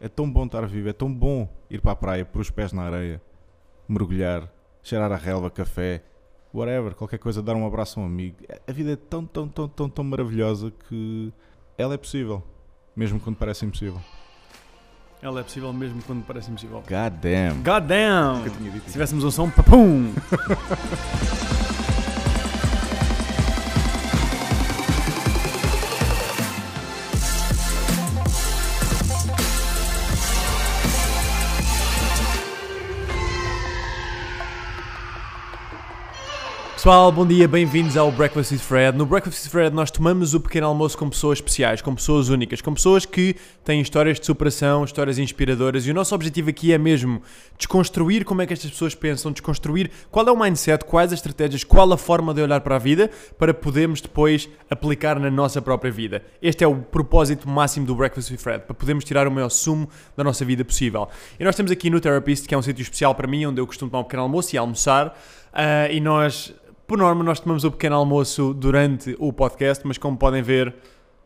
É tão bom estar vivo, é tão bom ir para a praia, pôr os pés na areia, mergulhar, cheirar a relva, café, whatever, qualquer coisa, dar um abraço a um amigo. A vida é tão, tão, tão, tão, tão maravilhosa que ela é possível, mesmo quando parece impossível. Ela é possível mesmo quando parece impossível. God damn. God damn! Se tivéssemos um som, papum! Pessoal, bom dia, bem-vindos ao Breakfast with Fred. No Breakfast with Fred nós tomamos o pequeno almoço com pessoas especiais, com pessoas únicas, com pessoas que têm histórias de superação, histórias inspiradoras e o nosso objetivo aqui é mesmo desconstruir como é que estas pessoas pensam, desconstruir qual é o mindset, quais as estratégias, qual a forma de olhar para a vida para podermos depois aplicar na nossa própria vida. Este é o propósito máximo do Breakfast with Fred, para podermos tirar o maior sumo da nossa vida possível. E nós temos aqui no Therapist, que é um sítio especial para mim, onde eu costumo tomar um pequeno almoço e almoçar, ah, e nós por norma, nós tomamos o pequeno almoço durante o podcast, mas como podem ver,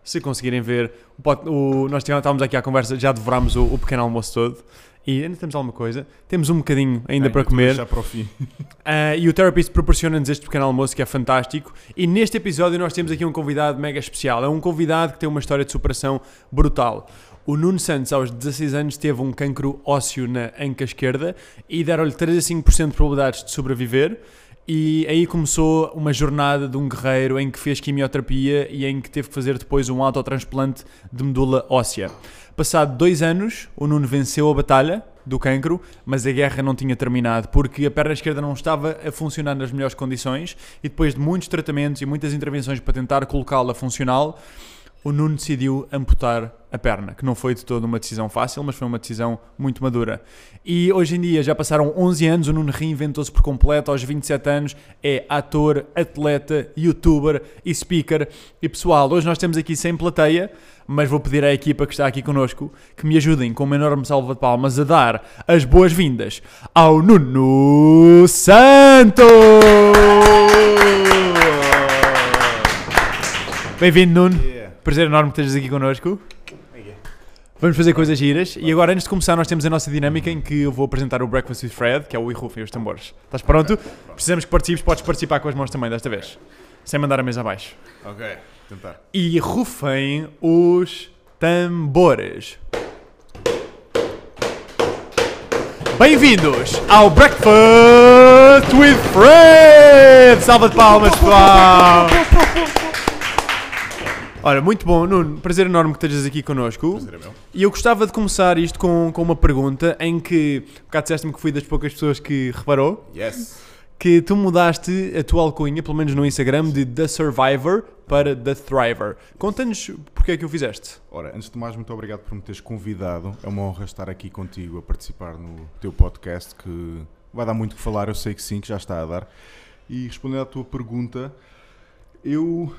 se conseguirem ver, o o- nós estávamos aqui à conversa, já devorámos o, o pequeno almoço todo. E ainda temos alguma coisa. Temos um bocadinho ainda para estou a comer. para o fim. Ah, e o Therapist proporciona-nos este pequeno almoço que é fantástico. E neste episódio nós temos aqui um convidado mega especial. É um convidado que tem uma história de superação brutal. O Nuno Santos, aos 16 anos, teve um cancro ósseo na anca esquerda e deram-lhe 3 a 5% de probabilidades de sobreviver. E aí começou uma jornada de um guerreiro em que fez quimioterapia e em que teve que fazer depois um autotransplante de medula óssea. Passado dois anos, o Nuno venceu a batalha do cancro, mas a guerra não tinha terminado porque a perna esquerda não estava a funcionar nas melhores condições e depois de muitos tratamentos e muitas intervenções para tentar colocá-la funcional, o Nuno decidiu amputar a perna, que não foi de toda uma decisão fácil, mas foi uma decisão muito madura. E hoje em dia já passaram 11 anos, o Nuno reinventou-se por completo, aos 27 anos é ator, atleta, youtuber e speaker. E pessoal, hoje nós temos aqui sem plateia, mas vou pedir à equipa que está aqui connosco que me ajudem com uma enorme salva de palmas a dar as boas-vindas ao Nuno Santos! Bem-vindo, Nuno. Yeah. Prazer enorme que estejas aqui connosco. Vamos fazer coisas giras. E agora, antes de começar, nós temos a nossa dinâmica em que eu vou apresentar o Breakfast with Fred, que é o e rufem os tambores. Estás pronto? Precisamos que participes, podes participar com as mãos também desta vez. Sem mandar a mesa abaixo. Ok, tentar. E rufem os tambores. Bem-vindos ao Breakfast with Fred! Salva de palmas, pessoal! Ora, muito bom, Nuno. Prazer enorme que estejas aqui connosco. Prazer é meu. E eu gostava de começar isto com, com uma pergunta em que, um bocado disseste-me que fui das poucas pessoas que reparou, Yes. que tu mudaste a tua alcunha, pelo menos no Instagram, de The Survivor para The Thriver. Conta-nos porque é que o fizeste. Ora, antes de mais, muito obrigado por me teres convidado. É uma honra estar aqui contigo a participar no teu podcast que vai dar muito o que falar, eu sei que sim, que já está a dar. E respondendo à tua pergunta, eu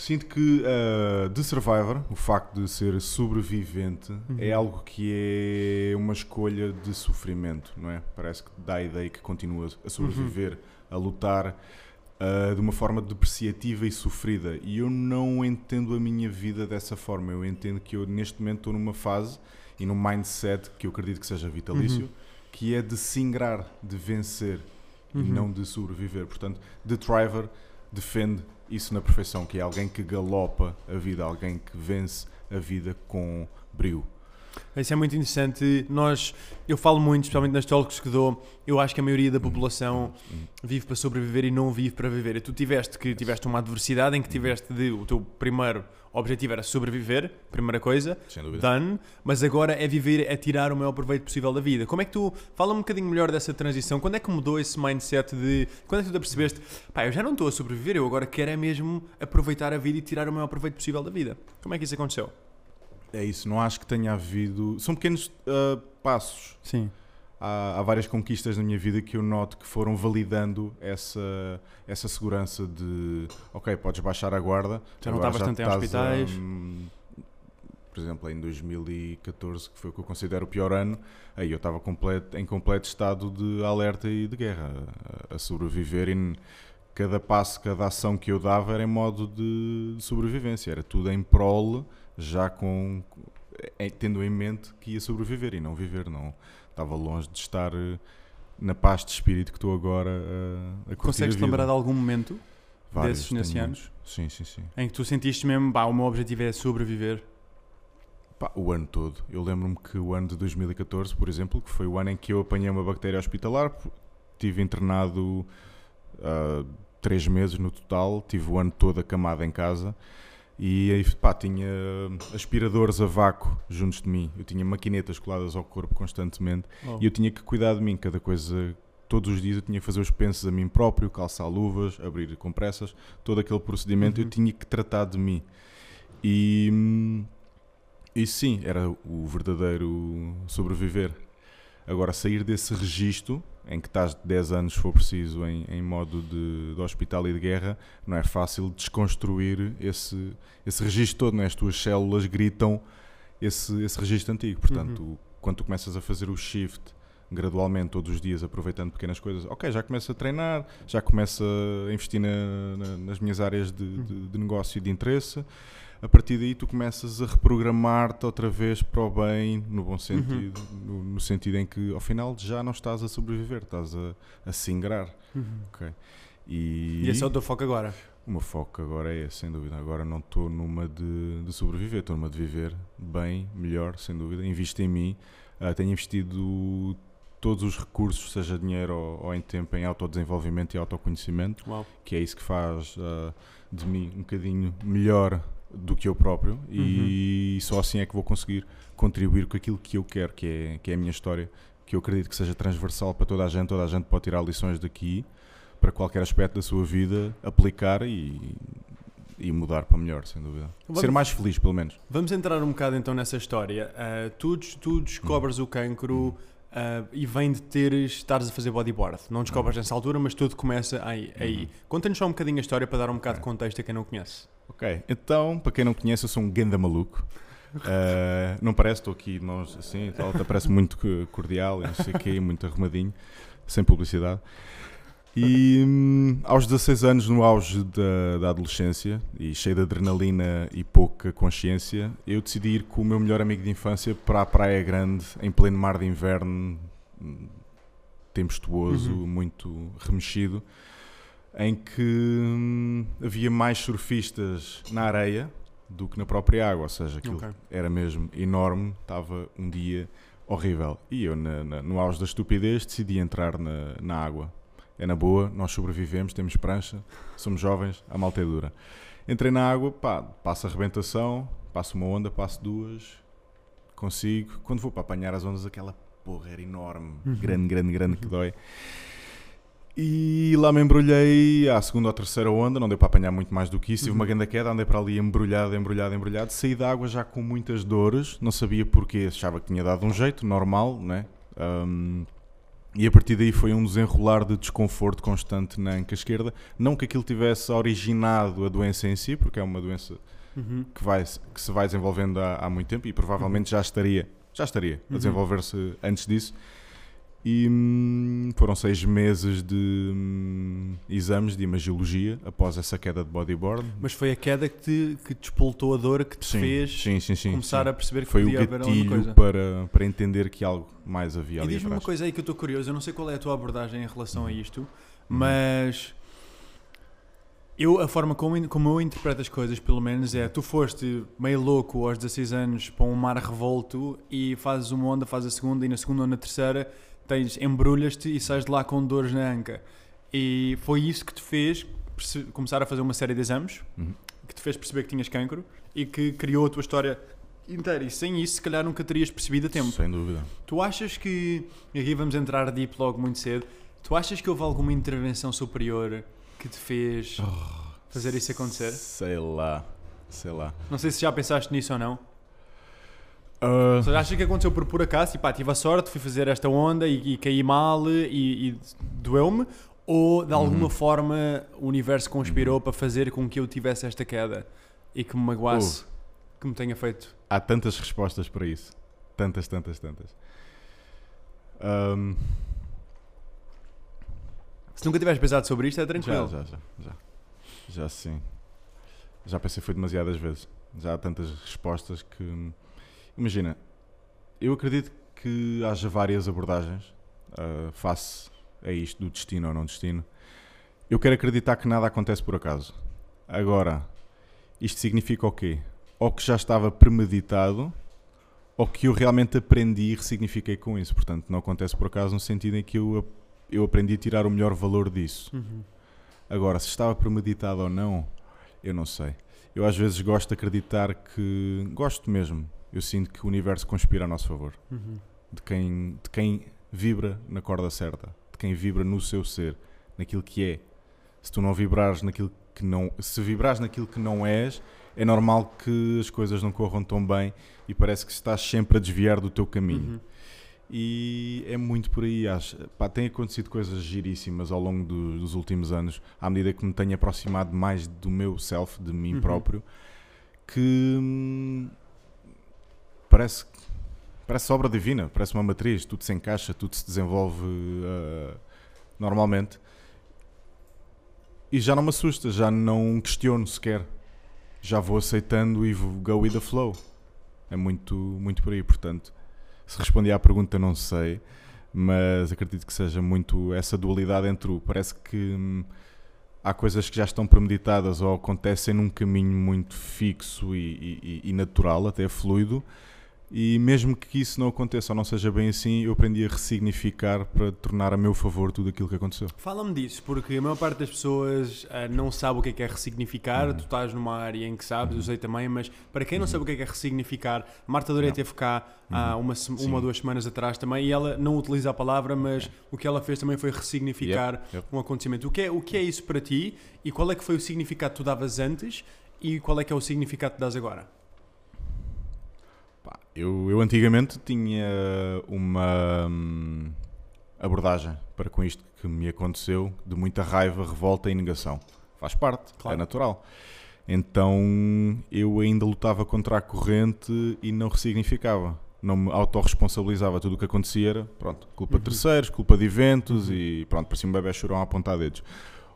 sinto que uh, The Survivor, o facto de ser sobrevivente, é algo que é uma escolha de sofrimento, não é? Parece que dá a ideia que continua a sobreviver, a lutar uh, de uma forma depreciativa e sofrida. E eu não entendo a minha vida dessa forma. Eu entendo que eu, neste momento, estou numa fase e num mindset que eu acredito que seja vitalício, que é de se ingrar, de vencer e não de sobreviver. Portanto, The Thriver defende isso na perfeição, que é alguém que galopa a vida, alguém que vence a vida com brio. Isso é muito interessante. Nós, eu falo muito, especialmente nas talks que dou, eu acho que a maioria da população vive para sobreviver e não vive para viver. E tu tiveste que tiveste uma adversidade em que tiveste de o teu primeiro objetivo era sobreviver, primeira coisa, Sem dúvida. done, mas agora é viver, é tirar o maior proveito possível da vida. Como é que tu, fala um bocadinho melhor dessa transição, quando é que mudou esse mindset de, quando é que tu te apercebeste, pá, eu já não estou a sobreviver, eu agora quero é mesmo aproveitar a vida e tirar o maior proveito possível da vida. Como é que isso aconteceu? É isso, não acho que tenha havido. São pequenos ah, passos. Sim. Há, há várias conquistas na minha vida que eu noto que foram validando essa, essa segurança de ok, podes baixar a guarda. Já não estavas tanto em hospitais. hum, por exemplo, em 2014, que foi o que eu considero o pior ano, aí eu estava completo, em completo estado de alerta e de guerra, a, a sobreviver e n- cada passo, cada ação que eu dava era em modo de sobrevivência, era tudo em prol, já com eh, tendo em mente que ia sobreviver e não viver, não estava longe de estar eh, na paz de espírito que estou agora a, a Consegues te lembrar de algum momento Vários, desses nesse tenho ano? muitos. Sim, sim, sim. em que tu sentiste mesmo, pá, o meu objetivo é sobreviver? Pá, o ano todo. Eu lembro-me que o ano de 2014, por exemplo, que foi o ano em que eu apanhei uma bactéria hospitalar, tive internado ah, três meses no total, tive o ano todo acamado em casa e aí, pá, tinha aspiradores a vácuo juntos de mim. Eu tinha maquinetas coladas ao corpo constantemente Oh. e eu tinha que cuidar de mim, cada coisa. Todos os dias eu tinha que fazer os pensos a mim próprio, calçar luvas, abrir compressas, todo aquele procedimento Uhum. eu tinha que tratar de mim. E, e sim, era o verdadeiro sobreviver. Agora, sair desse registro, em que estás 10 anos, se for preciso, em, em modo de, de hospital e de guerra, não é fácil desconstruir esse, esse registro todo, não é? As tuas células gritam esse, esse registro antigo. Portanto, quando tu começas a fazer o shift gradualmente, todos os dias, aproveitando pequenas coisas, ok, já começo a treinar, já começo a investir na- na- nas minhas áreas de, de- de negócio e de interesse. A partir daí, tu começas a reprogramar-te outra vez para o bem, no bom sentido, no, no sentido em que ao final já não estás a sobreviver, estás a, a se ingrar. Uhum. ok? E, E esse é o teu foco agora? o meu foco agora é esse, sem dúvida. Agora não estou numa de, de sobreviver, estou numa de viver bem, melhor, sem dúvida. Invisto em mim, ah, tenho investido todos os recursos, seja dinheiro ou, ou em tempo, em autodesenvolvimento e autoconhecimento, Uau. que é isso que faz ah, de mim um bocadinho melhor do que eu próprio e só assim é que vou conseguir contribuir com aquilo que eu quero, que é, que é a minha história, que eu acredito que seja transversal para toda a gente, toda a gente pode tirar lições daqui para qualquer aspecto da sua vida, aplicar e, e mudar para melhor, sem dúvida. Vamos- Ser mais feliz, pelo menos. Vamos entrar um bocado então nessa história. Ah, tu, tu descobres Hum. o cancro ah, e vem de teres, estares a fazer bodyboard. Não descobres Hum. nessa altura, mas tudo começa aí. aí. Conta-nos só um bocadinho a história para dar um bocado de Ok. contexto a quem não conhece. Ok, então, para quem não conhece, eu sou um ganda maluco. Uh, não parece, estou aqui, nós assim, e tal, parece muito co- cordial e não sei o quê, muito arrumadinho, sem publicidade. E hum, aos 16 anos, no auge da, da adolescência e cheio de adrenalina e pouca consciência, eu decidi ir com o meu melhor amigo de infância para a Praia Grande, em pleno mar de inverno, tempestuoso, Uhum. muito remexido, em que hum, havia mais surfistas na areia do que na própria água, ou seja, aquilo Ok. era mesmo enorme, estava um dia horrível. E eu, na- na- no auge da estupidez, decidi entrar na, na água. É na boa, nós sobrevivemos, temos prancha, somos jovens, a malta é dura. Entrei na água, pá, passo a arrebentação, passo uma onda, passo duas, consigo. Quando vou para apanhar as ondas, aquela porra era enorme, Uhum. grande, grande, grande, que dói. E lá me embrulhei à segunda ou terceira onda, não deu para apanhar muito mais do que isso. Tive uma Uhum. grande queda, andei para ali embrulhado, embrulhado, embrulhado. Saí da água já com muitas dores, não sabia porquê, achava que tinha dado um jeito, normal, né? Ahm, e a partir daí foi um desenrolar de desconforto constante na anca esquerda. Não que aquilo tivesse originado a doença em si, porque é uma doença Uhum. que, vai, que se vai desenvolvendo há, há muito tempo e provavelmente já estaria, já estaria a Uhum. desenvolver-se antes disso. E hum, foram seis meses de hum, exames de imagiologia após essa queda de bodyboard. Mas foi a queda que te, que te a dor, que te Sim, fez sim, sim, começar a perceber que Foi o podia haver alguma gatilho coisa. para, para entender que algo mais havia E ali diz-me uma coisa aí que eu estou curioso, eu não sei qual é a tua abordagem em relação Uhum. a isto, mas eu, a forma como, como eu interpreto as coisas, pelo menos, é tu foste meio louco aos 16 anos para um mar revolto e fazes uma onda, fazes a segunda e na segunda ou na terceira tens, embrulhas-te e sais de lá com dores na anca. E foi isso que te fez começar a fazer uma série de exames, Uhum. que te fez perceber que tinhas cancro e que criou a tua história inteira. E sem isso, se calhar nunca terias percebido a tempo. Sem dúvida. Tu achas que, e aqui vamos entrar deep logo muito cedo, tu achas que houve alguma intervenção superior que te fez fazer isso acontecer? Sei lá, sei lá. Não sei se já pensaste nisso ou não. Ah, Ou seja, achas que aconteceu por pura acaso? Tipo, pá, tive a sorte, fui fazer esta onda e, e caí mal e, e doeu-me? Ou de alguma Uhum. forma o universo conspirou para fazer com que eu tivesse esta queda e que me magoasse, que me tenha feito? há tantas respostas para isso. Tantas, tantas, tantas. Ahm, Se nunca tiveres pensado sobre isto, é já, tranquilo. já, já, já. Já sim. Já pensei foi demasiadas vezes. Já há tantas respostas que. Imagina, eu acredito que haja várias abordagens uh, face a isto do destino ou não destino. Eu quero acreditar que nada acontece por acaso. Agora, isto significa o quê? Ou que já estava premeditado, ou que eu realmente aprendi e ressignifiquei com isso. Portanto, não acontece por acaso no sentido em que eu, eu aprendi a tirar o melhor valor disso. Uhum. Agora, se estava premeditado ou não, eu não sei. Eu às vezes gosto de acreditar que. Gosto mesmo. Eu sinto que o universo conspira a nosso favor. Uhum. De quem, de quem vibra na corda certa. De quem vibra no seu ser. Naquilo que é. Se tu não vibrares naquilo que não. Se vibrares naquilo que não és, é normal que as coisas não corram tão bem e parece que estás sempre a desviar do teu caminho. Uhum. E é muito por aí. Acho. Pá, tem acontecido coisas giríssimas ao longo do- dos últimos anos, à medida que me tenho aproximado mais do meu self, de mim Uhum. próprio, que hum, parece, parece obra divina, parece uma matriz, tudo se encaixa, tudo se desenvolve ah, normalmente. E já não me assusta, já não questiono sequer. Já vou aceitando e vou go with the flow. É muito, muito por aí, portanto. Se respondi à pergunta, não sei, mas acredito que seja muito essa dualidade entre o. Parece que hum, há coisas que já estão premeditadas ou acontecem num caminho muito fixo e, e- e natural, até fluido, e mesmo que isso não aconteça ou não seja bem assim, eu aprendi a ressignificar para tornar a meu favor tudo aquilo que aconteceu. Fala-me disso, porque a maior parte das pessoas ah, não sabe o que é que é ressignificar. Uhum. Tu estás numa área em que sabes, eu sei também, mas para quem não Uhum. sabe o que é que é ressignificar, Marta Não. teve cá há Uhum. uma, uma ou duas semanas atrás também e ela não utiliza a palavra, mas o que ela fez também foi ressignificar Yep, yep. um acontecimento. O que, é, o que é isso para ti e qual é que foi o significado que tu davas antes e qual é que é o significado que tu dás agora? Pá, eu, eu antigamente tinha uma hum, abordagem para com isto que me aconteceu de muita raiva, revolta e negação. Faz parte, Claro. é natural. Então eu ainda lutava contra a corrente e não ressignificava. Não me autorresponsabilizava. Tudo o que acontecia era, pronto, culpa de Uhum. terceiros, culpa de eventos Uhum. e pronto, parecia um bebê chorão a apontar dedos.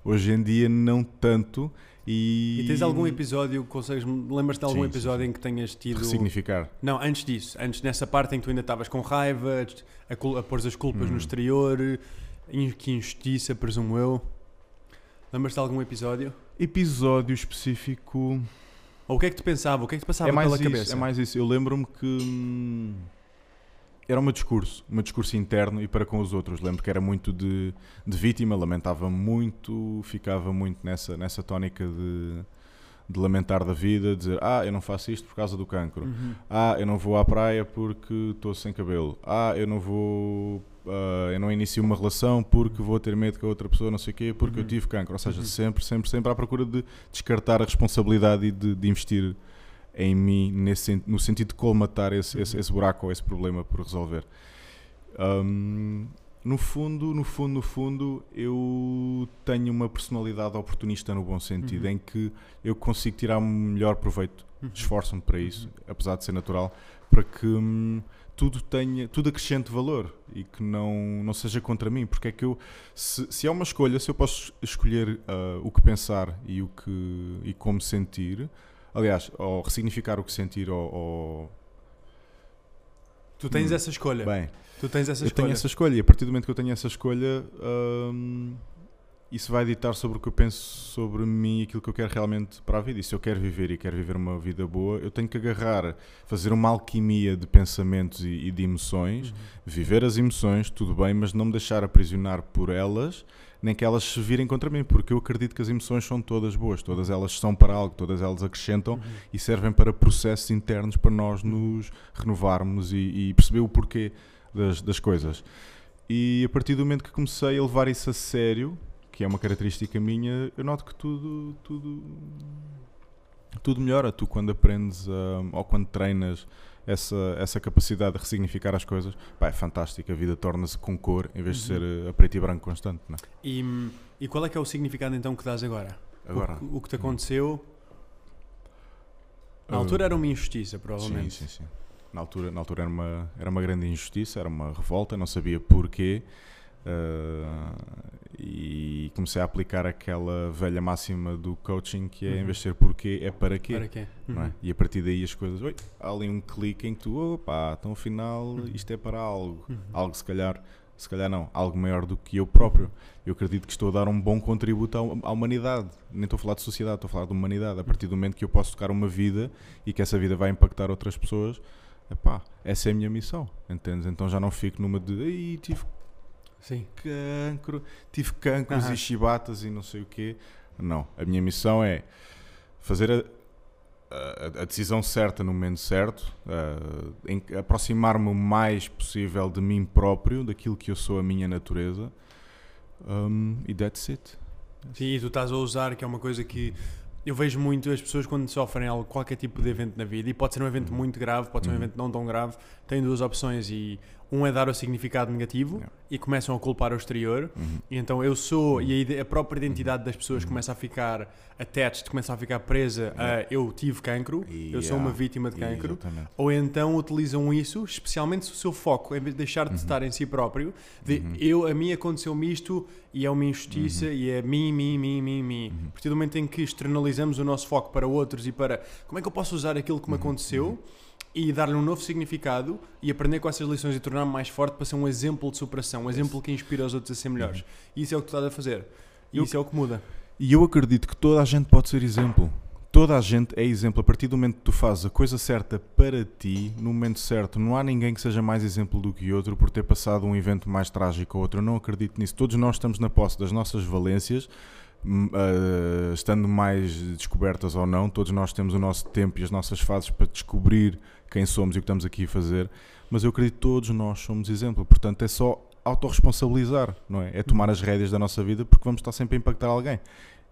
Hoje em dia não tanto e... E tens algum episódio, consegues, lembras-te de algum Sim, episódio sim. em que tenhas tido... Ressignificar. Não, antes disso, antes nessa parte em que tu ainda estavas com raiva, a, cul- a pôr as culpas no Hum. exterior, in- que injustiça, presumo eu. Lembras-te de algum episódio? Episódio específico... Ou o que é que tu pensava? O que é que te passava é mais pela isso, cabeça? É mais isso. Eu lembro-me que era um discurso, um discurso interno e para com os outros. Lembro que era muito de, de vítima, lamentava muito, ficava muito nessa, nessa tónica de, de lamentar da vida, dizer ah, eu não faço isto por causa do cancro. Uhum. Ah, eu não vou à praia porque estou sem cabelo. Ah, eu não vou. ah, eu não inicio uma relação porque vou ter medo que a outra pessoa não sei o quê, porque eu Uhum. tive cancro. Ou seja, Uhum. sempre, sempre, sempre à procura de descartar a responsabilidade e de, de investir em mim nesse, no sentido de colmatar esse, esse, Uhum. esse buraco ou esse problema por resolver. Ahm, no fundo, no fundo, no fundo, eu tenho uma personalidade oportunista no bom sentido, Uhum. em que eu consigo tirar o melhor proveito Uhum. esforço-me para isso, apesar de ser natural, para que hum, tudo tenha, tudo acrescente valor e que não, não seja contra mim, porque é que eu, se, se é uma escolha, se eu posso escolher ah, o que pensar e o que e como sentir, aliás, ou ressignificar o que sentir ou, ou- Tu tens Hum. essa escolha. bem, tu tens essa eu escolha. tenho essa escolha e a partir do momento que eu tenho essa escolha, hum, isso vai ditar sobre o que eu penso sobre mim e aquilo que eu quero realmente para a vida. E se eu quero viver e quero viver uma vida boa, eu tenho que agarrar, fazer uma alquimia de pensamentos e, e de emoções, Uhum. viver as emoções, tudo bem, mas não me deixar aprisionar por elas, nem que elas se virem contra mim, porque eu acredito que as emoções são todas boas, todas elas são para algo, todas elas acrescentam Uhum. e servem para processos internos para nós nos renovarmos e, e perceber o porquê das, das coisas. E a partir do momento que comecei a levar isso a sério, que é uma característica minha, eu noto que tudo, tudo, tudo melhora. Tu quando aprendes a- ou quando treinas essa, essa capacidade de ressignificar as coisas, pá, é fantástico. A vida torna-se com cor em vez de Uhum. ser eh, a preto e branco constante. Não é? E, e qual é que é o significado então que dás agora? Agora, O, que- o que te aconteceu. Na Ah, altura era uma injustiça, provavelmente. Sim, sim, sim. Na altura, na altura era, uma, era uma grande injustiça, era uma revolta, não sabia porquê. Uh, e comecei a aplicar aquela velha máxima do coaching que é em Uhum. vez de ser porquê, é para quê. Para quê? é? Uhum. E a partir daí as coisas, oi, há ali um clique em que tu, opa, então afinal isto é para algo. Uhum. Algo se calhar, se calhar não, algo maior do que eu próprio. Eu acredito que estou a dar um bom contributo à, à humanidade. Nem estou a falar de sociedade, estou a falar de humanidade. A partir do momento que eu posso tocar uma vida e que essa vida vai impactar outras pessoas, epá, essa é a minha missão, entendes? Então já não fico numa de, tive Sim. cancro, tive cancros Aham. e chibatas e não sei o quê. Não, a minha missão é fazer a, a- a decisão certa no momento certo, ah, aproximar-me o mais possível de mim próprio, daquilo que eu sou, a minha natureza, um, e that's it. Sim, e tu estás a usar, que é uma coisa que eu vejo muito as pessoas quando sofrem algo, qualquer tipo de evento na vida, e pode ser um evento Uhum. muito grave, pode ser um Uhum. evento não tão grave, têm duas opções e um é dar o significado negativo Yeah. e começam a culpar o exterior. Uhum. E então eu sou, e a, própria identidade das pessoas Uhum. começa a ficar attached, começa a ficar presa a eu tive cancro, eu sou uma Yeah. vítima de cancro. Ou então utilizam isso, especialmente se o seu foco, em vez de deixar de Uhum. estar em si próprio, de Uhum. eu, a mim aconteceu-me isto e é uma injustiça e é mim, mim, mim, mim, mim. Uhum. A partir do momento em que externalizamos o nosso foco para outros e para como é que eu posso usar aquilo que me Uhum. aconteceu e dar-lhe um novo significado e aprender com essas lições e tornar-me mais forte para ser um exemplo de superação, um exemplo que inspira os outros a ser melhores. E isso é o que tu estás a fazer. E Eu- isso é o que muda. E eu acredito que toda a gente pode ser exemplo. Toda a gente é exemplo. A partir do momento que tu fazes a coisa certa para ti, no momento certo, não há ninguém que seja mais exemplo do que outro por ter passado um evento mais trágico ou outro. Eu não acredito nisso. Todos nós estamos na posse das nossas valências, ah, estando mais descobertas ou não. Todos nós temos o nosso tempo e as nossas fases para descobrir quem somos e o que estamos aqui a fazer. Mas eu acredito que todos nós somos exemplo. Portanto, é só autorresponsabilizar, não é? É tomar as rédeas da nossa vida porque vamos estar sempre a impactar alguém.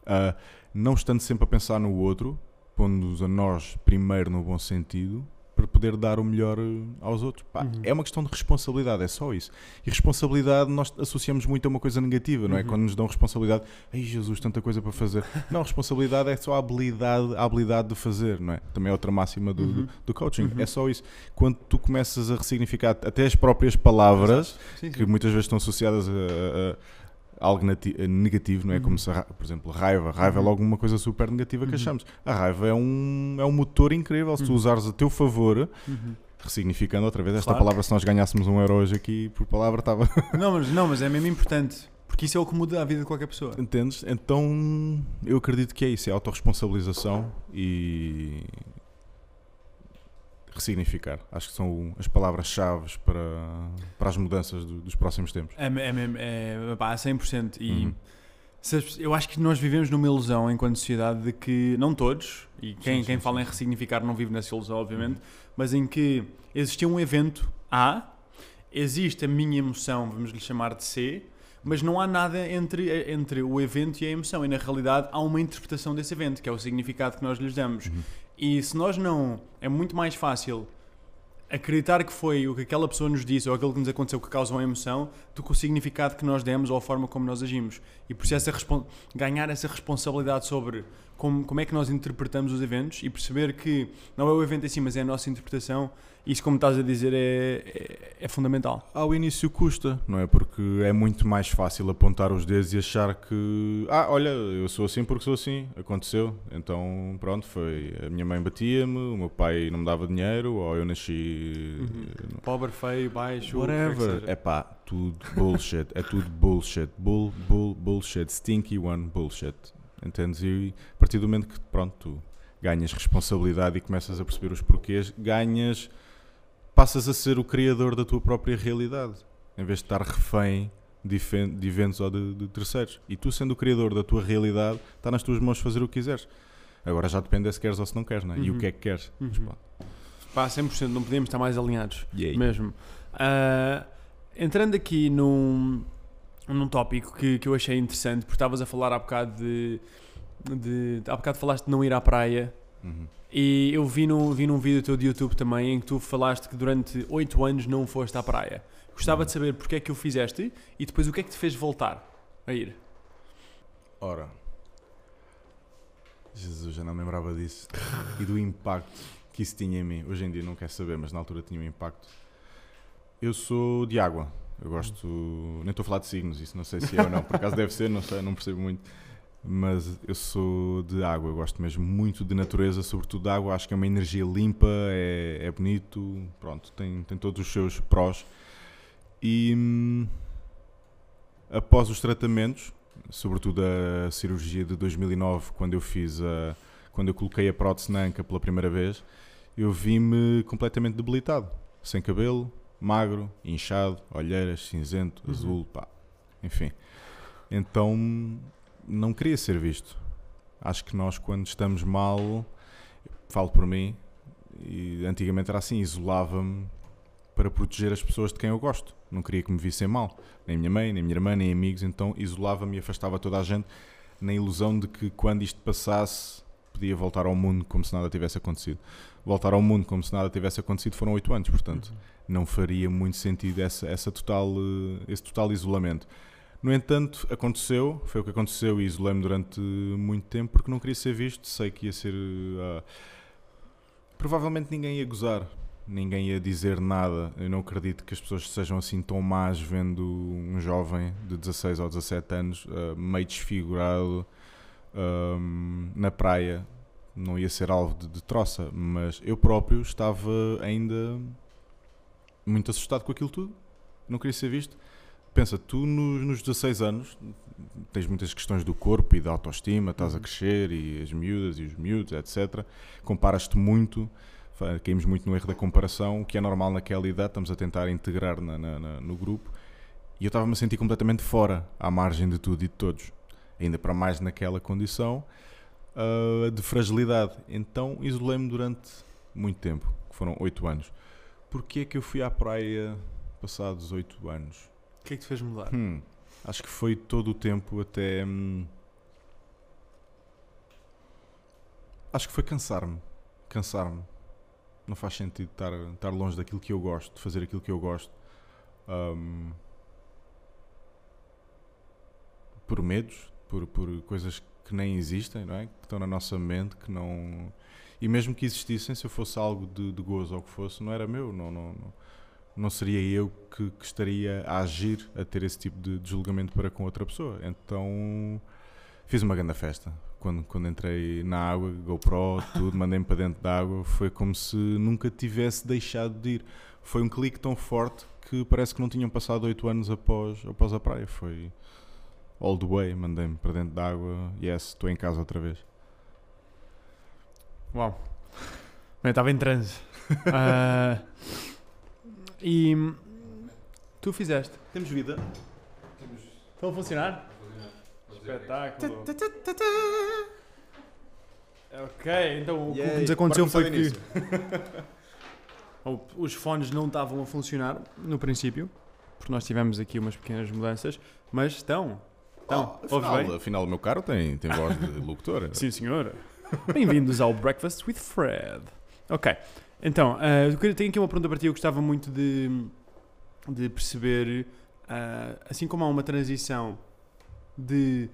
Ah, não estando sempre a pensar no outro, pondo-nos a nós primeiro no bom sentido, para poder dar o melhor eh, aos outros. Pá, Uhum. É uma questão de responsabilidade, é só isso. E responsabilidade nós associamos muito a uma coisa negativa, não é? Uhum. Quando nos dão responsabilidade, ai Jesus, tanta coisa para fazer. Não, responsabilidade é só a habilidade, a habilidade de fazer, não é? Também é outra máxima do, Uhum. do, coaching. Uhum. É só isso. Quando tu começas a ressignificar até as próprias palavras, Sim, que muitas vezes estão associadas a- a algo a negativo, não é? Uhum. Como se, a por exemplo, raiva. Raiva Uhum. é logo uma coisa super negativa que Uhum. achamos. A raiva é um, é um motor incrível. Se tu Uhum. usares a teu favor, Uhum. ressignificando outra vez esta Claro. palavra, se nós ganhássemos um euro hoje aqui por palavra, estava. Não, mas, não, mas é mesmo importante. Porque isso é o que muda a vida de qualquer pessoa. Entendes? Então eu acredito que é isso, é autorresponsabilização e ressignificar. Acho que são as palavras-chave para, para as mudanças do- dos próximos tempos. É, é, mesmo- é, pá, 100%. E Uhum. se eu acho que nós vivemos numa ilusão enquanto sociedade de que, não todos, e quem, Sim, quem sim, fala sim. em ressignificar não vive nessa ilusão, obviamente, mas em que existia um evento A, existe a minha emoção, vamos lhe chamar de C, mas não há nada entre, entre o evento e a emoção. E na realidade há uma interpretação desse evento, que é o significado que nós lhes damos. Uhum. E se nós não. É muito mais fácil acreditar que foi o que aquela pessoa nos disse ou aquilo que nos aconteceu que causou a emoção do que o significado que nós demos ou a forma como nós agimos. E por isso essa ganhar essa responsabilidade sobre como, como é que nós interpretamos os eventos e perceber que não é o evento em si, mas é a nossa interpretação, isso, como estás a dizer, é, é, é fundamental. Ao início custa, não é? Porque é muito mais fácil apontar os dedos e achar que, ah, olha, eu sou assim porque sou assim, aconteceu, então pronto, foi. A minha mãe batia-me, o meu pai não me dava dinheiro, ou eu nasci. Uhum. Pobre, feio, baixo, que Whatever. É pá, tudo bullshit. é tudo bullshit. Bull, bull, bullshit. Stinky one bullshit. Entendes? E a partir do momento que, pronto, tu ganhas responsabilidade e começas a perceber os porquês, ganhas. Passas a ser o criador da tua própria realidade. Em vez de estar refém de, eventos ou de, de terceiros. E tu, sendo o criador da tua realidade, está nas tuas mãos fazer o que quiseres. Agora já depende é se queres ou se não queres, não é? E o Uhum. que é que queres. Mas, Uhum. pá, Pá, 100%, não podíamos estar mais alinhados. aí? Mesmo. Ah, entrando aqui num, num tópico que, que eu achei interessante, porque estavas a falar há bocado de, de. Há bocado falaste de não ir à praia. Uhum. E eu vi, num vi num vídeo teu de YouTube também em que tu falaste que durante 8 anos não foste à praia. Gostava de saber porque é que o fizeste e depois o que é que te fez voltar a ir. Ora. Jesus, já não me lembrava disso. E do impacto que isso tinha em mim. Hoje em dia não quero saber, mas na altura tinha um impacto. Eu sou de água. Eu gosto. Nem estou a falar de signos, isso não sei se é ou não. Por acaso deve ser, não sei, não percebo muito. Mas eu sou de água, eu gosto mesmo muito de natureza, sobretudo de água. Acho que é uma energia limpa, é, é bonito, pronto, tem, tem todos os seus prós. E hum, após os tratamentos, sobretudo a cirurgia de 2009, quando eu fiz a, quando eu coloquei a prótese na anca pela primeira vez, eu vi-me completamente debilitado, sem cabelo, magro, inchado, olheiras, cinzento, Uhum. azul, pá, enfim. Então não queria ser visto. Acho que nós, quando estamos mal, falo por mim, e antigamente era assim, isolava-me para proteger as pessoas de quem eu gosto. Não queria que me vissem mal, nem minha mãe, nem minha irmã, nem amigos, então isolava-me e afastava toda a gente na ilusão de que quando isto passasse podia voltar ao mundo como se nada tivesse acontecido. Voltar ao mundo como se nada tivesse acontecido foram oito anos, portanto não faria muito sentido essa, essa total, eh, esse total isolamento. No entanto, aconteceu, foi o que aconteceu e isolei-me durante muito tempo porque não queria ser visto, sei que ia ser. ah, provavelmente ninguém ia gozar, ninguém ia dizer nada. Eu não acredito que as pessoas sejam assim tão más vendo um jovem de 16 ou 17 anos ah, meio desfigurado ahm, na praia. Não ia ser alvo de, de troça, mas eu próprio estava ainda muito assustado com aquilo tudo. Não queria ser visto. Pensa, tu nos, nos 16 anos tens muitas questões do corpo e da autoestima, estás a Uhum. crescer e as miúdas e os miúdos, etc. Comparas-te muito, caímos muito no erro da comparação, o que é normal naquela idade, estamos a tentar integrar na- na- na- no grupo. E eu estava-me a sentir completamente fora, à margem de tudo e de todos. Ainda para mais naquela condição ah, de fragilidade. Então isolei-me durante muito tempo, que foram 8 anos. Porquê é que eu fui à praia passados 8 anos? O que é que te fez mudar? Hum, acho que foi todo o tempo até. hum, acho que foi cansar-me. Cansar-me. Não faz sentido estar, estar longe daquilo que eu gosto, de fazer aquilo que eu gosto. Hum, por medos, por, por coisas que nem existem, não é? Que estão na nossa mente, que não. E mesmo que existissem, se eu fosse algo de, de gozo ou que fosse, não era meu, não, não, não, não seria eu que, que estaria a agir, a ter esse tipo de, de julgamento para com outra pessoa. Então fiz uma grande festa. Quando, quando entrei na água, GoPro, tudo, mandei-me para dentro da água, foi como se nunca tivesse deixado de ir. Foi um clique tão forte que parece que não tinham passado oito anos após, após a praia. Foi all the way, mandei-me para dentro da água, yes, estou em casa outra vez. Uau. Eu estava em transe. Ah, e tu fizeste. Temos vida. Estão a funcionar? Espetáculo. Ok, então o que Yay. nos aconteceu foi que os fones não estavam a funcionar no princípio, porque nós tivemos aqui umas pequenas mudanças, mas estão. Estão. Oh, afinal, bem? afinal, o meu carro tem, tem voz de locutora. Sim, senhora. Bem-vindos ao Breakfast with Fred. Ok, então, eu queria- tenho aqui uma pergunta para ti. Eu gostava muito de, de perceber, ah, assim como há uma transição de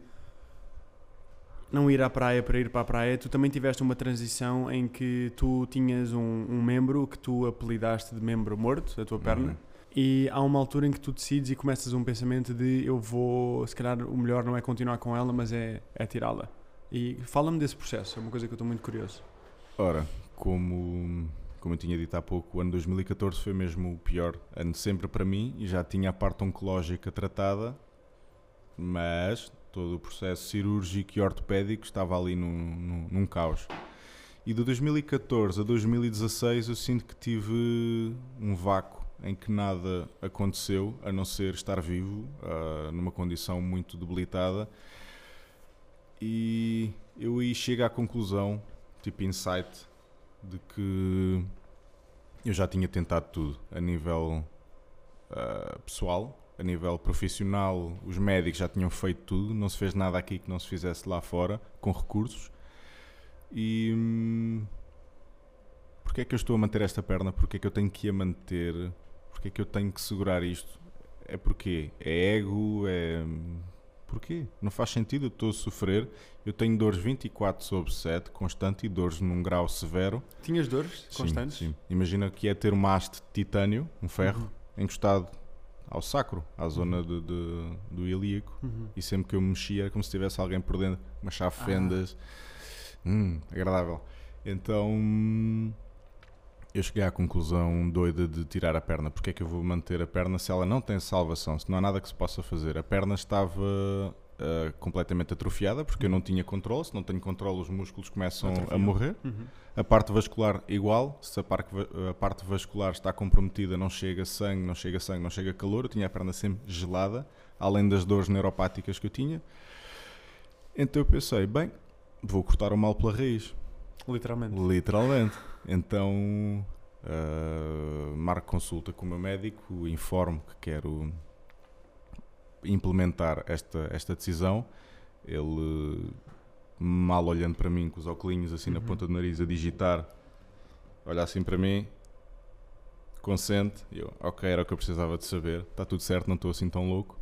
não ir à praia para ir para a praia, tu também tiveste uma transição em que tu tinhas um, um membro que tu apelidaste de membro morto, da tua perna. Uhum. E há uma altura em que tu decides e começas um pensamento de eu vou, se calhar o melhor não é continuar com ela, mas é, é tirá-la. E fala-me desse processo, é uma coisa que eu estou muito curioso. Ora, como, como eu tinha dito há pouco, o ano 2014 foi mesmo o pior ano sempre para mim e já tinha a parte oncológica tratada, mas todo o processo cirúrgico e ortopédico estava ali num, num, num caos. E de 2014 a 2016 eu sinto que tive um vácuo em que nada aconteceu a não ser estar vivo, ah, numa condição muito debilitada. E eu aí chego à conclusão, tipo insight, de que eu já tinha tentado tudo a nível ah, pessoal, a nível profissional, os médicos já tinham feito tudo, não se fez nada aqui que não se fizesse lá fora, com recursos. E hum, porque é que eu estou a manter esta perna? Porque é que eu tenho que a manter? Porque é que eu tenho que segurar isto? É porque é ego, é porquê? Não faz sentido, eu estou a sofrer, eu tenho dores 24 sobre 7, constante e dores num grau severo. Tinhas dores Sim, constantes? sim. Imagina que é ter uma haste de titânio, um ferro, Uhum. encostado ao sacro, à zona de, de- do ilíaco. E sempre que eu me mexia era como se tivesse alguém por dentro, umas chave Ah. fendas. Hum, agradável. Então hum, eu cheguei à conclusão doida de tirar a perna. Porque é que eu vou manter a perna se ela não tem salvação, se não há nada que se possa fazer? A perna estava ah, completamente atrofiada porque eu não tinha controle. Se não tenho controle, os músculos começam a morrer. Uhum. A parte vascular igual, se a parte, a parte vascular está comprometida, não chega sangue, não chega sangue, não chega calor, eu tinha a perna sempre gelada, além das dores neuropáticas que eu tinha. Então eu pensei, bem, vou cortar o mal pela raiz, Literalmente. literalmente. Então ah, marco consulta com o meu médico, informo que quero implementar esta, esta decisão. Ele, mal olhando para mim com os óculos assim na Uhum. ponta do nariz a digitar, olha assim para mim, consente. Eu, ok, era o que eu precisava de saber, está tudo certo, não estou assim tão louco.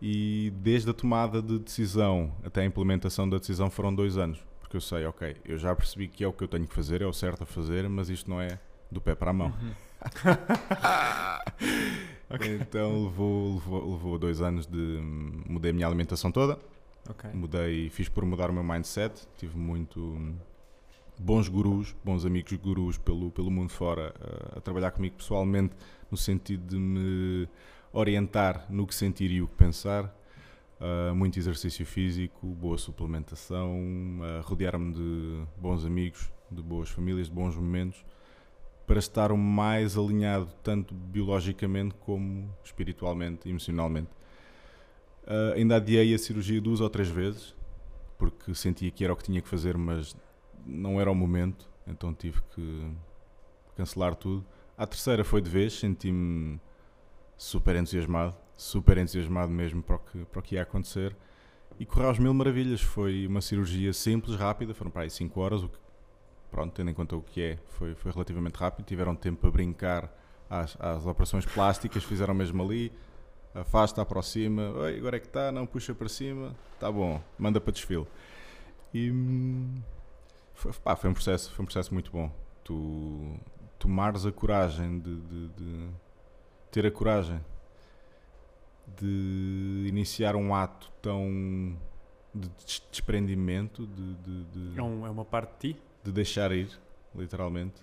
E desde a tomada de decisão até a implementação da decisão foram dois anos. Porque eu sei, ok, eu já percebi que é o que eu tenho que fazer, é o certo a fazer, mas isto não é do pé para a mão. Uhum. Então levou, levou, levou dois anos de. Mudei a minha alimentação toda, Ok. mudei, fiz por mudar o meu mindset. Tive muito hum, bons gurus, bons amigos gurus pelo, pelo mundo fora uh, a trabalhar comigo pessoalmente, no sentido de me orientar no que sentir e o que pensar. Uh, muito exercício físico, boa suplementação, uh, rodear-me de bons amigos, de boas famílias, de bons momentos, para estar o mais alinhado, tanto biologicamente como espiritualmente emocionalmente. Uh, ainda adiei a cirurgia duas ou três vezes, porque sentia que era o que tinha que fazer, mas não era o momento, então tive que cancelar tudo. A terceira foi de vez, senti-me super entusiasmado, super entusiasmado mesmo para o que, para o que ia acontecer. E correu às mil maravilhas. Foi uma cirurgia simples, rápida, foram para aí 5 horas, o que, pronto, tendo em conta o que é, foi, foi relativamente rápido. Tiveram tempo para brincar às, às operações plásticas, fizeram mesmo ali. Afasta, aproxima, Oi, agora é que está, não puxa para cima, está bom, manda para desfile. E hum, foi, pá, foi um processo, foi um processo muito bom. Tu tomares a coragem de, de- de ter a coragem de iniciar um ato tão de des- desprendimento, de, de, de- É, um- é uma parte de ti? de deixar ir, literalmente.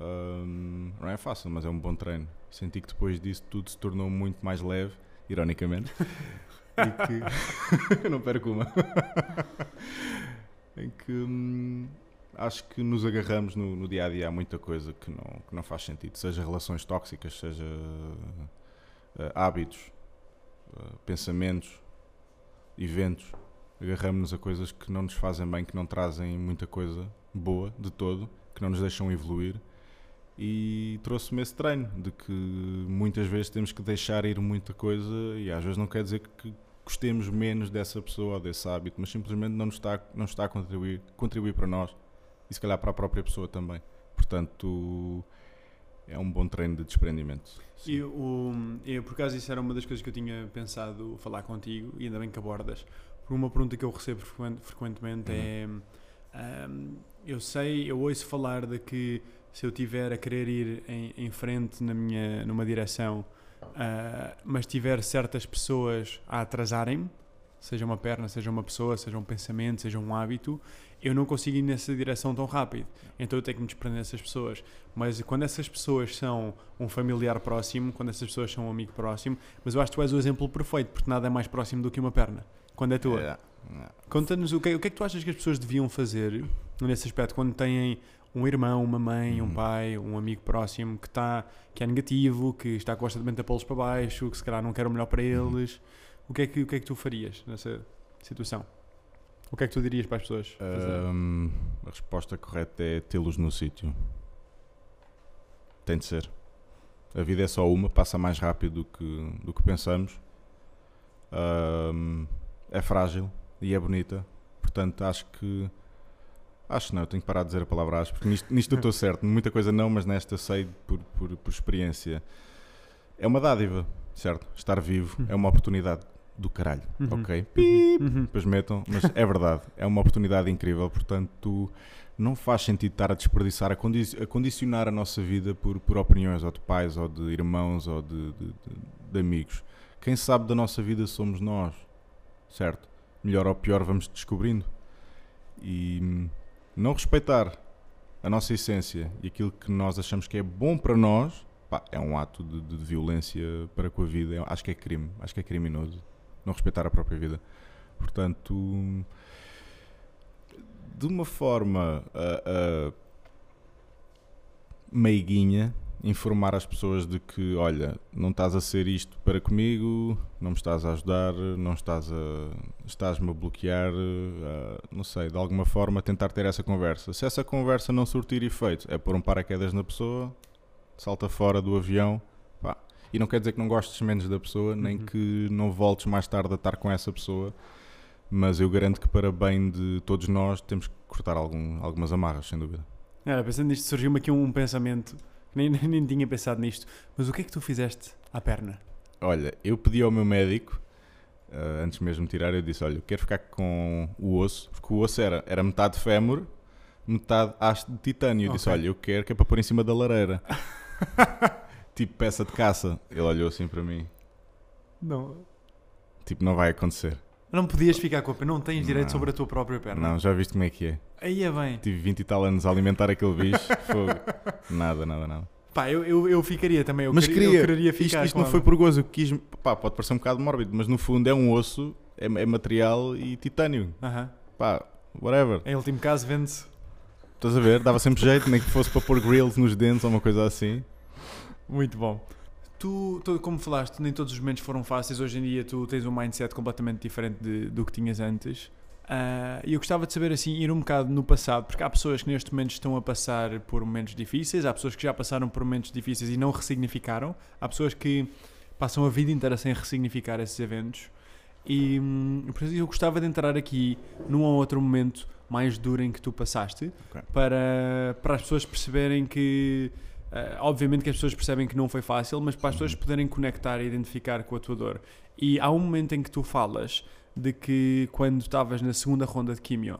Hum, não é fácil, mas é um bom treino. Senti que depois disso tudo se tornou muito mais leve, ironicamente. e que. não perco uma. em que hum, acho que nos agarramos no, no dia a dia a muita coisa que não, que não faz sentido. Seja relações tóxicas, seja eh, hábitos, pensamentos, eventos. Agarramos-nos a coisas que não nos fazem bem, que não trazem muita coisa boa de todo, que não nos deixam evoluir. E trouxe-me esse treino de que muitas vezes temos que deixar ir muita coisa e às vezes não quer dizer que gostemos menos dessa pessoa ou desse hábito, mas simplesmente não nos está, não está a contribuir, contribuir para nós e se calhar para a própria pessoa também. Portanto, é um bom treino de desprendimento. Sim. E o, eu, por acaso, isso era uma das coisas que eu tinha pensado falar contigo, e ainda bem que abordas. Por uma pergunta que eu recebo frequen- frequentemente é: ahm, eu sei, eu ouço falar de que se eu tiver a querer ir em, em frente na minha, numa direção, ah, mas tiver certas pessoas a atrasarem-me, seja uma perna, seja uma pessoa, seja um pensamento, seja um hábito, eu não consigo ir nessa direção tão rápido. Então eu tenho que me desprender dessas pessoas. Mas quando essas pessoas são um familiar próximo, quando essas pessoas são um amigo próximo, mas eu acho que tu és o exemplo perfeito, porque nada é mais próximo do que uma perna. Quando é tua. É, é. Conta-nos o que, o que é que tu achas que as pessoas deviam fazer nesse aspecto quando têm um irmão, uma mãe, um Uhum. pai, um amigo próximo que, tá, que é negativo, que está constantemente a pô-los para baixo, que se calhar não quer o melhor para Uhum. eles. O, que é que, o que é que tu farias nessa situação? O que é que tu dirias para as pessoas? Hum, a resposta correta é tê-los no sítio. Tem de ser. A vida é só uma, passa mais rápido do que, do que pensamos. Hum, é frágil e é bonita. Portanto, acho que. Acho não, eu tenho que parar de dizer a palavra acho, porque nisto, nisto eu estou certo. Muita coisa não, mas nesta sei por, por, por experiência. É uma dádiva, certo? Estar vivo é uma oportunidade do caralho, Uhum. ok? Uhum. Uhum. depois metam, mas é verdade, é uma oportunidade incrível, portanto não faz sentido estar a desperdiçar, a, condi a condicionar a nossa vida por, por opiniões ou de pais ou de irmãos ou de, de, de, de amigos. Quem sabe da nossa vida somos nós, certo? Melhor ou pior vamos descobrindo. E hum, não respeitar a nossa essência e aquilo que nós achamos que é bom para nós pá, é um ato de, de, violência para com a vida. acho que é crime, acho que é criminoso não respeitar a própria vida. Portanto, de uma forma uh, uh, meiguinha, informar as pessoas de que, olha, não estás a ser isto para comigo, não me estás a ajudar, não estás a estás-me a bloquear, uh, não sei, de alguma forma tentar ter essa conversa. Se essa conversa não surtir efeito, é pôr um paraquedas na pessoa, salta fora do avião. E não quer dizer que não gostes menos da pessoa, nem uhum. que não voltes mais tarde a estar com essa pessoa mas eu garanto que para bem de todos nós temos que cortar algum, algumas amarras, sem dúvida. Era, pensando nisto, surgiu-me aqui um pensamento, nem, nem, nem tinha pensado nisto, mas o que é que tu fizeste à perna? Olha, eu pedi ao meu médico, uh, antes mesmo de tirar, eu disse, olha, eu quero ficar com o osso, porque o osso era, era metade fémur, metade haste de titânio. Eu okay. disse, olha, eu quero que é para pôr em cima da lareira. tipo peça de caça. Ele olhou assim para mim. Não. Tipo, não vai acontecer. Não podias ficar com a perna, não tens direito não. sobre a tua própria perna. Não, já viste como é que é. Aí é bem. Tive 20 e tal anos a alimentar aquele bicho. Fogo. Nada, nada, nada. Pá, eu, eu, eu ficaria também. Eu mas queria, queria eu queria ficar isto, isto não foi por gozo. Eu quis, pá, pode parecer um bocado mórbido, mas no fundo é um osso, é, é material e titânio. Uh -huh. Pá, whatever. Em último caso, vende-se. Estás a ver? Dava sempre jeito, nem que fosse para pôr grills nos dentes ou uma coisa assim. Muito bom. Tu, tu, como falaste, nem todos os momentos foram fáceis. Hoje em dia tu tens um mindset completamente diferente de, do que tinhas antes. Uh, e eu gostava de saber, assim, ir um bocado no passado, porque há pessoas que neste momento estão a passar por momentos difíceis, há pessoas que já passaram por momentos difíceis e não ressignificaram, há pessoas que passam a vida inteira sem ressignificar esses eventos. E hum, por isso eu gostava de entrar aqui num ou outro momento mais duro em que tu passaste, okay. para, para as pessoas perceberem que Uh, obviamente que as pessoas percebem que não foi fácil, mas para as pessoas poderem conectar e identificar com a tua dor. E há um momento em que tu falas de que quando estavas na segunda ronda de quimio,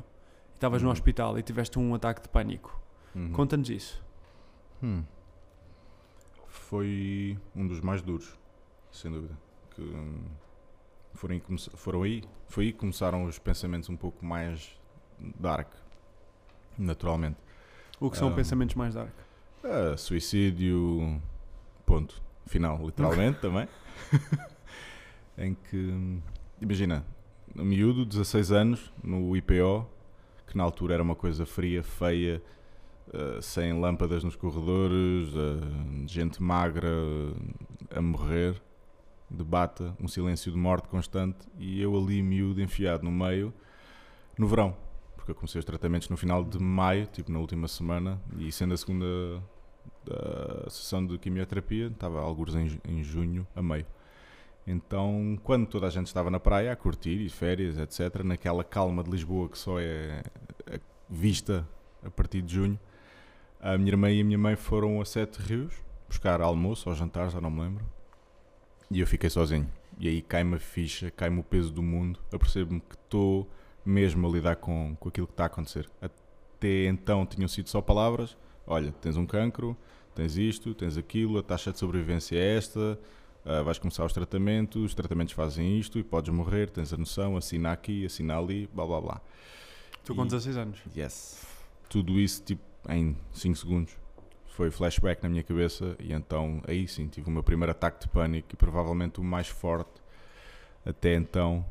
estavas uhum. no hospital e tiveste um ataque de pânico. Uhum. Conta-nos isso. Hum. Foi um dos mais duros, sem dúvida. Que, hum, foram, foram aí, foi aí que começaram os pensamentos um pouco mais dark, naturalmente. O que são um, pensamentos mais dark? Uh, suicídio, ponto. Final, literalmente também. em que, imagina, um miúdo, 16 anos, no IPO, que na altura era uma coisa fria, feia, uh, sem lâmpadas nos corredores, uh, gente magra a morrer, debata, um silêncio de morte constante, e eu ali, miúdo, enfiado no meio, no verão porque eu comecei os tratamentos no final de maio, tipo na última semana, e sendo a segunda da sessão de quimioterapia, estava alguns em, em junho a meio. Então, quando toda a gente estava na praia a curtir e férias, etc., naquela calma de Lisboa que só é, é vista a partir de junho, a minha irmã e a minha mãe foram a Sete Rios buscar almoço ou jantar, já não me lembro, e eu fiquei sozinho. E aí cai-me a ficha, cai-me o peso do mundo, eu percebo-me que estou mesmo a lidar com, com aquilo que está a acontecer. Até então tinham sido só palavras, olha, tens um cancro, tens isto, tens aquilo, a taxa de sobrevivência é esta, uh, vais começar os tratamentos, os tratamentos fazem isto e podes morrer, tens a noção, assina aqui, assina ali, blá blá blá. Tu com 16 anos? Yes. Tudo isso tipo em 5 segundos. Foi flashback na minha cabeça e então aí sim tive o meu primeiro ataque de pânico e provavelmente o mais forte até então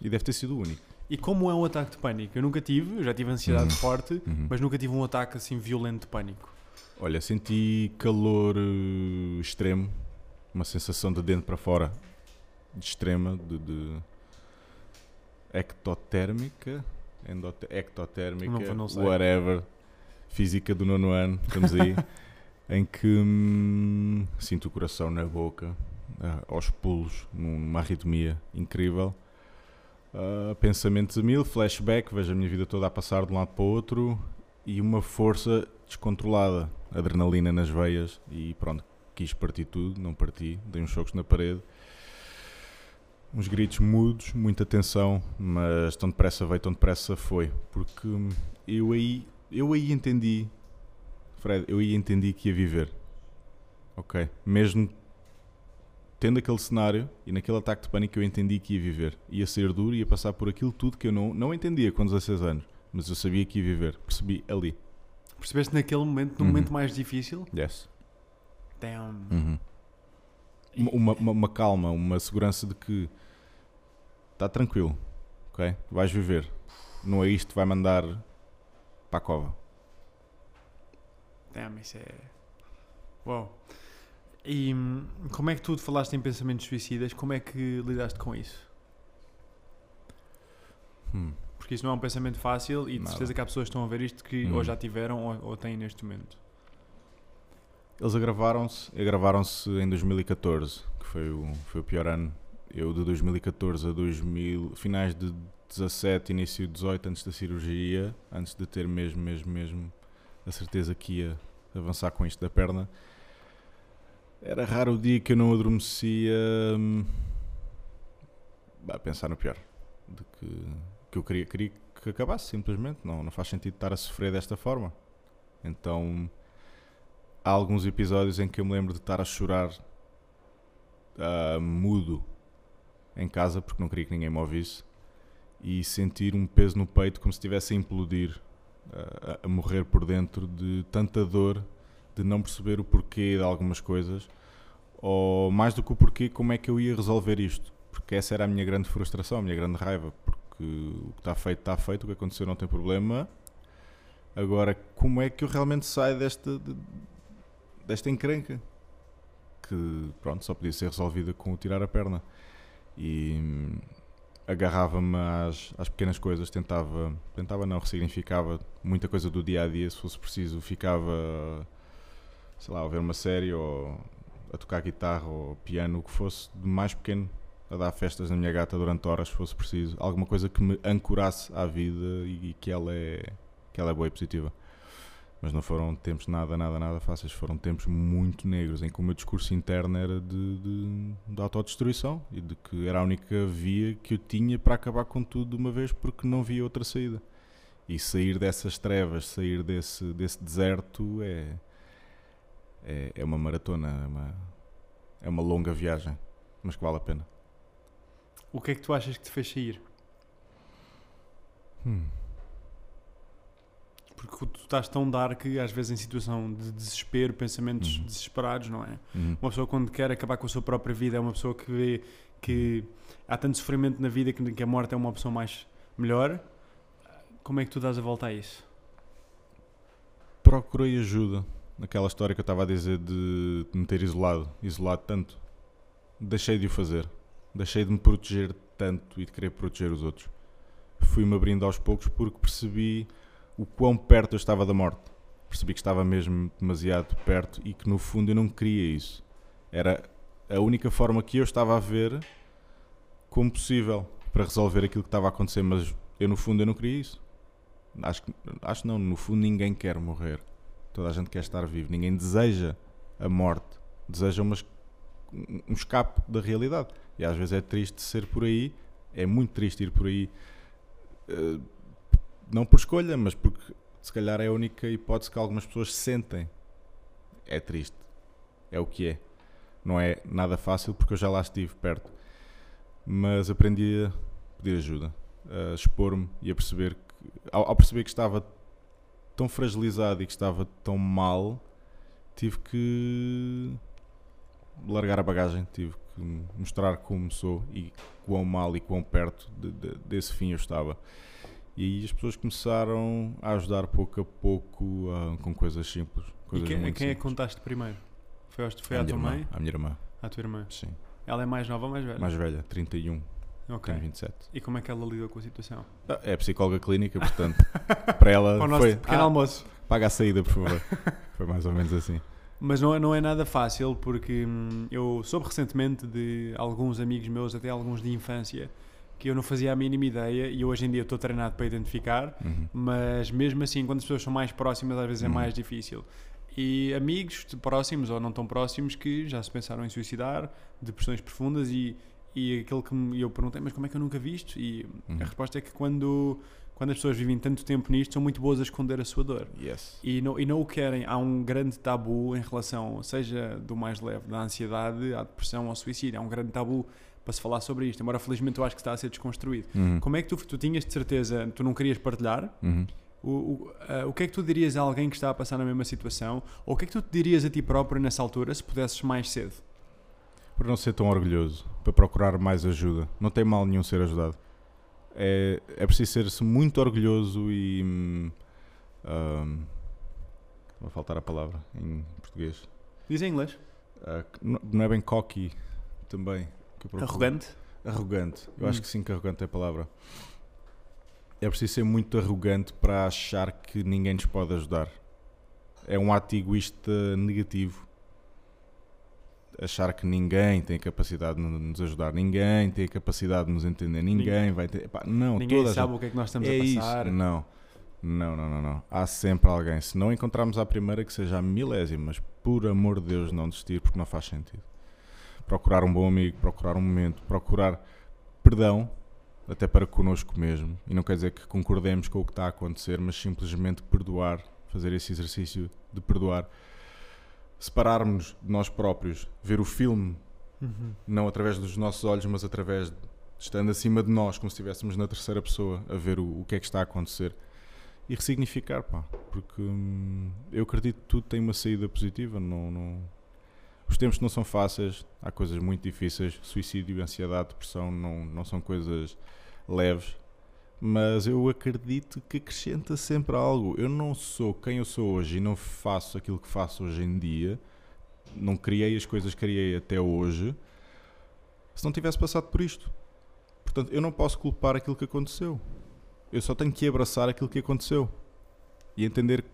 e deve ter sido o único. E como é um ataque de pânico? Eu nunca tive, eu já tive ansiedade uhum. forte, uhum. mas nunca tive um ataque assim violento de pânico. Olha, senti calor uh, extremo, uma sensação de dentro para fora, de extrema, de, de ectotérmica, endote, ectotérmica, não, não whatever, física do nono ano, estamos aí, em que hum, sinto o coração na boca, uh, aos pulos, numa arritmia incrível Uh, pensamentos a mil, flashback, vejo a minha vida toda a passar de um lado para o outro e uma força descontrolada, adrenalina nas veias e pronto, quis partir tudo, não parti, dei uns choques na parede, uns gritos mudos, muita tensão, mas tão depressa veio, tão depressa foi, porque eu aí eu aí entendi, Fred, eu aí entendi que ia viver. Ok? Mesmo tendo aquele cenário e naquele ataque de pânico eu entendi que ia viver. Ia ser duro, ia passar por aquilo tudo que eu não, não entendia com 16 anos. Mas eu sabia que ia viver. Percebi ali. Percebeste naquele momento, no Uhum. momento mais difícil? Yes. Damn. Uhum. Uma, uma, uma- calma, uma segurança de que está tranquilo, ok? Vais viver. Não é isto que vai mandar para a cova. Damn, isso é. Uau. E hum, como é que tu falaste em pensamentos suicidas? Como é que lidaste com isso? Hum. Porque isso não é um pensamento fácil e de Nada. certeza que há pessoas que estão a ver isto que Hum. ou já tiveram ou, ou têm neste momento. Eles agravaram-se, agravaram-se em 2014, que foi o, foi o pior ano. Eu de 2014 a 2000, finais de 17, início de 18, antes da cirurgia, antes de ter mesmo, mesmo, mesmo a certeza que ia avançar com isto da perna, era raro o dia que eu não adormecia hum, a pensar no pior. De que, que eu queria, queria que acabasse simplesmente. Não, não faz sentido estar a sofrer desta forma. Então há alguns episódios em que eu me lembro de estar a chorar ah, mudo em casa porque não queria que ninguém me ouvisse e sentir um peso no peito como se estivesse a implodir, a, a morrer por dentro de tanta dor, de não perceber o porquê de algumas coisas, ou mais do que o porquê, como é que eu ia resolver isto. Porque essa era a minha grande frustração, a minha grande raiva, porque o que está feito está feito, o que aconteceu não tem problema. Agora, como é que eu realmente saio desta, de- desta encrenca? Que, pronto, só podia ser resolvida com o tirar a perna. E hum, agarrava-me às, às pequenas coisas, tentava, tentava não, ressignificava muita coisa do dia a dia, se fosse preciso, ficava, sei lá, a ver uma série ou a tocar guitarra ou piano, o que fosse de mais pequeno, a dar festas na minha gata durante horas, se fosse preciso, alguma coisa que me ancorasse à vida e, que ela é que ela é boa e positiva. Mas não foram tempos nada, nada, nada fáceis. Foram tempos muito negros em que o meu discurso interno era de, de, de autodestruição e de que era a única via que eu tinha para acabar com tudo de uma vez porque não via outra saída. E sair dessas trevas, sair desse, desse deserto é, é, é uma maratona, é uma, é uma longa viagem, mas que vale a pena. O que é que tu achas que te fez sair? Hum. Porque tu estás tão dark, às vezes em situação de desespero, pensamentos Uhum. desesperados, não é? Uhum. Uma pessoa quando quer acabar com a sua própria vida é uma pessoa que vê que há tanto sofrimento na vida que que a morte é uma opção mais melhor. Como é que tu dás a volta a isso? procurei ajuda naquela história que eu estava a dizer de me ter isolado, isolado tanto. Deixei de o fazer. Deixei de me proteger tanto e de querer proteger os outros. Fui-me abrindo aos poucos porque percebi o quão perto eu estava da morte. Percebi que estava mesmo demasiado perto e que no fundo eu não queria isso. Era a única forma que eu estava a ver como possível para resolver aquilo que estava a acontecer, mas eu no fundo eu não queria isso. Acho que acho não, no fundo ninguém quer morrer. Toda a gente quer estar vivo. Ninguém deseja a morte. Deseja uma, um escape da realidade. E às vezes é triste ser por aí. É muito triste ir por aí. eh, não por escolha, mas porque se calhar é a única hipótese que algumas pessoas sentem. É triste. É o que é. Não é nada fácil porque eu já lá estive perto. Mas aprendi a pedir ajuda, a expor-me e a perceber que, ao, ao perceber que estava tão fragilizado e que estava tão mal, tive que largar a bagagem, tive que mostrar como sou e quão mal e quão perto de- de- desse fim eu estava. E aí as pessoas começaram a ajudar pouco a pouco ah, com coisas simples. E Coisas quem, a quem é que simples. contaste primeiro? Foi, foi À à tua irmã, mãe? À minha irmã, À tua irmã? sim. Ela é mais nova ou mais velha? Mais velha, 31, Ok. tem 27. E como é que ela lidou com a situação? Ah, É psicóloga clínica, portanto, para ela Para o nosso foi. pequeno "Ah, almoço. paga a saída, por favor. foi mais ou menos assim. Mas não é, não é nada fácil porque hum, eu soube recentemente de alguns amigos meus, até alguns de infância, que eu não fazia a mínima ideia e hoje em dia estou treinado para identificar, Uhum. mas mesmo assim, quando as pessoas são mais próximas, às vezes é Uhum. mais difícil. E amigos próximos ou não tão próximos que já se pensaram em suicidar, depressões profundas e, e aquele que me- eu perguntei, mas como é que eu nunca vi isto? E Uhum. a resposta é que quando, quando as pessoas vivem tanto tempo nisto, são muito boas a esconder a sua dor. Yes. E não, e não o querem. Há um grande tabu em relação, seja do mais leve, da ansiedade, à depressão, ao suicídio. Há um grande tabu para se falar sobre isto. Embora felizmente eu acho que está a ser desconstruído. Uhum. Como é que tu, tu tinhas de certeza, tu não querias partilhar? Uhum. O, o, ah, o que é que tu dirias a alguém que está a passar na mesma situação? Ou o que é que tu te dirias a ti próprio nessa altura se pudesses mais cedo? Por não ser tão orgulhoso, para procurar mais ajuda. Não tem mal nenhum ser ajudado. É, é preciso ser-se muito orgulhoso e. hum, hum, vai faltar a palavra em português. Diz em inglês. Que não é bem cocky também. Arrogante. Arrogante. Eu Hum. acho que sim, que arrogante é a palavra. É preciso ser muito arrogante para achar que ninguém nos pode ajudar. É um ato egoísta negativo. Achar que ninguém tem a capacidade de nos ajudar, ninguém tem a capacidade de nos entender, ninguém, Ninguém. vai ter. Epá, não, Ninguém a sabe gente- o que é que nós estamos é a isso. passar. Não. Não, não, não, não. Há sempre alguém. Se não encontrarmos à primeira, que seja a milésima, mas por amor de Deus, não desistir, porque não faz sentido. Procurar um bom amigo, procurar um momento, procurar perdão, até para connosco mesmo. E não quer dizer que concordemos com o que está a acontecer, mas simplesmente perdoar, fazer esse exercício de perdoar. Separarmos de nós próprios, ver o filme Uhum. não através dos nossos olhos, mas através de estando acima de nós, como se estivéssemos na terceira pessoa, a ver o, o que é que está a acontecer e ressignificar, pá, porque hum, eu acredito que tudo tem uma saída positiva. Não, não- Os tempos não são fáceis, há coisas muito difíceis, suicídio, ansiedade, depressão não, não são coisas leves, mas eu acredito que acrescenta sempre algo. Eu não sou quem eu sou hoje e não faço aquilo que faço hoje em dia não criei as coisas que criei até hoje se não tivesse passado por isto. Portanto, eu não posso culpar aquilo que aconteceu. Eu só tenho que abraçar aquilo que aconteceu e entender,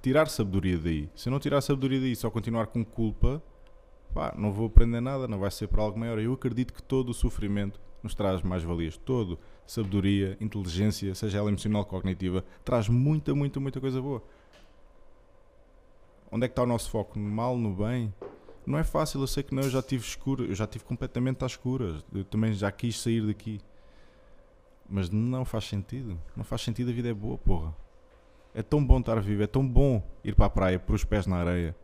tirar sabedoria daí. Se eu não tirar sabedoria daí só continuar com culpa, pá, não vou aprender nada, não vai ser para algo maior. Eu acredito que todo o sofrimento nos traz mais valias. Todo. Sabedoria, inteligência, seja ela emocional ou cognitiva, traz muita, muita, muita coisa boa. Onde é que está o nosso foco? No mal, no bem? Não é fácil, eu sei que não, eu já tive escuro, eu já tive completamente às escuras. Eu também já quis sair daqui. Mas não faz sentido. Não faz sentido, a vida é boa, porra. É tão bom estar vivo, é tão bom ir para a praia, pôr os pés na areia,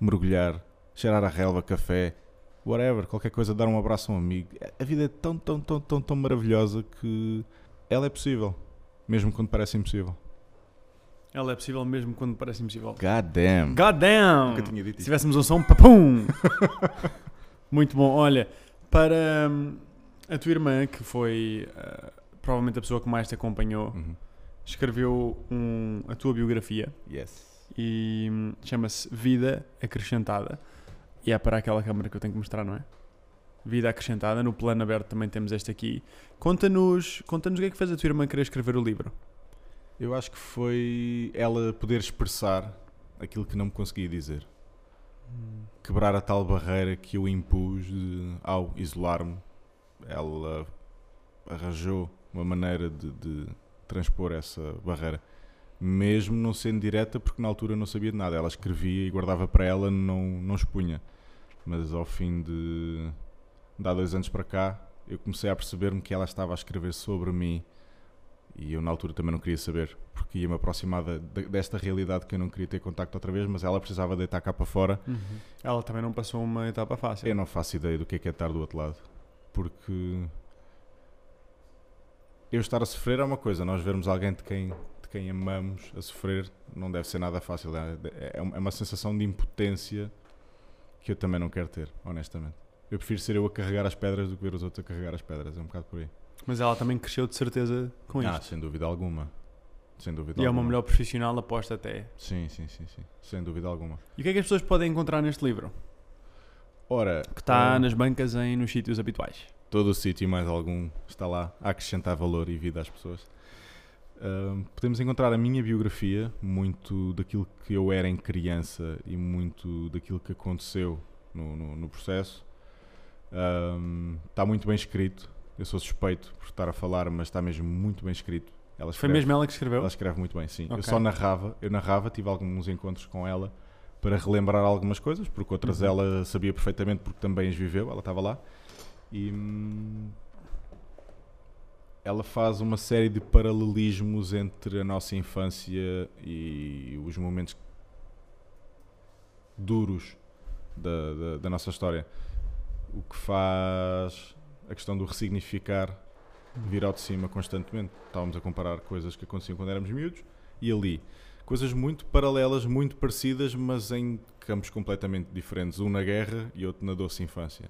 mergulhar, cheirar a relva, café, whatever, qualquer coisa, dar um abraço a um amigo. A vida é tão, tão, tão, tão, tão maravilhosa que ela é possível, mesmo quando parece impossível. Ela é possível mesmo quando parece impossível. God damn. God damn! Nunca tinha dito Se tivéssemos um som, papum! Muito bom. Olha, para hum, a tua irmã, que foi ah, provavelmente a pessoa que mais te acompanhou, Uhum. escreveu um- a tua biografia Yes. e hum, chama-se Vida Acrescentada. E é para aquela câmara que eu tenho que mostrar, não é? Vida Acrescentada. No plano aberto também temos este aqui. Conta-nos conta o que é que fez a tua irmã querer escrever o livro. Eu acho que foi ela poder expressar aquilo que não me conseguia dizer. Quebrar a tal barreira que eu impus de- ao isolar-me. Ela arranjou uma maneira de, de transpor essa barreira. Mesmo não sendo direta, porque na altura não sabia de nada. Ela escrevia e guardava para ela, não, não expunha. Mas ao fim de, de há dois anos para cá, eu comecei a perceber-me que ela estava a escrever sobre mim e eu na altura também não queria saber, porque ia-me aproximar da- desta realidade que eu não queria ter contacto outra vez, mas ela precisava deitar cá para fora. Ela também não passou uma etapa fácil. Eu não faço ideia do que é que é estar do outro lado, porque eu estar a sofrer é uma coisa, nós vermos alguém de quem, de quem amamos a sofrer não deve ser nada fácil. É, é é uma sensação de impotência que eu também não quero ter, honestamente. Eu prefiro ser eu a carregar as pedras do que ver os outros a carregar as pedras, é um bocado por aí. Mas ela também cresceu de certeza com Ah, isto. sem dúvida alguma. Sem dúvida E é uma alguma. melhor profissional, aposta até. Sim, sim, sim, sim. Sem dúvida alguma. E o que é que as pessoas podem encontrar neste livro? Ora, Que está ah, nas bancas em, nos sítios habituais. todo o sítio e mais algum está lá a acrescentar valor e vida às pessoas. Podemos encontrar a minha biografia, muito daquilo que eu era em criança e muito daquilo que aconteceu no, no, no processo. Ah, está muito bem escrito. Eu sou suspeito por estar a falar, mas está mesmo muito bem escrito. Ela Foi escreve- mesmo ela que escreveu? Ela escreve muito bem, sim. Eu Ok. só narrava, eu narrava, tive alguns encontros com ela para relembrar algumas coisas, porque outras Uhum. ela sabia perfeitamente porque também as viveu, ela estava lá. E hum, ela faz uma série de paralelismos entre a nossa infância e os momentos duros da, da, da nossa história. O que faz a questão do ressignificar vir ao de cima constantemente. Estávamos a comparar coisas que aconteciam quando éramos miúdos e ali. Coisas muito paralelas, muito parecidas, mas em campos completamente diferentes. Um na guerra e outro na doce infância.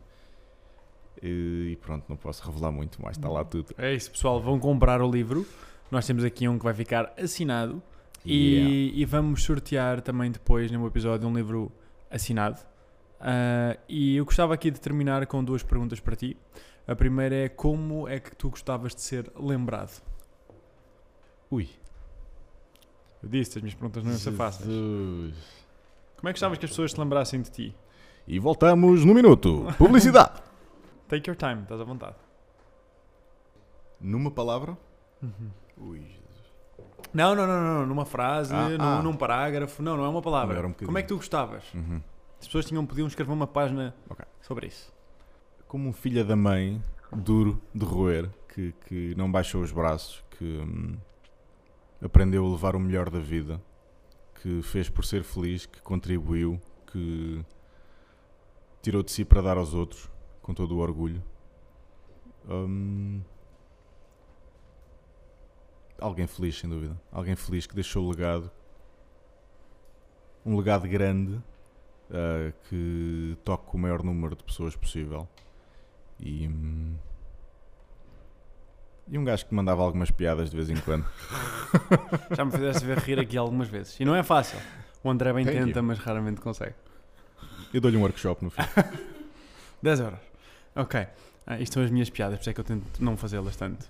E, e pronto, não posso revelar muito mais, está lá tudo. É isso, pessoal. Vão comprar o livro. Nós temos aqui um que vai ficar assinado. E, Yeah. e vamos sortear também depois, no episódio, um livro assinado. Ah, e eu gostava aqui de terminar com duas perguntas para ti. A primeira é como é que tu gostavas de ser lembrado? Ui. Eu disse, as minhas perguntas não iam ser fáceis. Como é que gostavas que as pessoas se lembrassem de ti? E voltamos no minuto. Publicidade. Take your time, estás à vontade. Numa palavra? Ui. Não, não, não, não, numa frase, Ah, num, ah. num parágrafo, não, não é uma palavra. Um. Como é que tu gostavas? Uhum. As pessoas tinham, podiam escrever uma página Ok. sobre isso. Como um filho da mãe, duro de roer, que, que não baixou os braços, que hum, aprendeu a levar o melhor da vida, que fez por ser feliz, que contribuiu, que tirou de si para dar aos outros, com todo o orgulho. Hum, alguém feliz, sem dúvida. Alguém feliz que deixou o legado. Um legado grande ah, que toque o maior número de pessoas possível. E, hum, e um gajo que mandava algumas piadas de vez em quando. Já me fizeste ver rir aqui algumas vezes. E não é fácil. O André bem Thank tenta, you. mas raramente consegue. Eu dou-lhe um workshop no fim. 10 euros. Ok. Ah, isto são as minhas piadas, por isso é que eu tento não fazê-las tanto.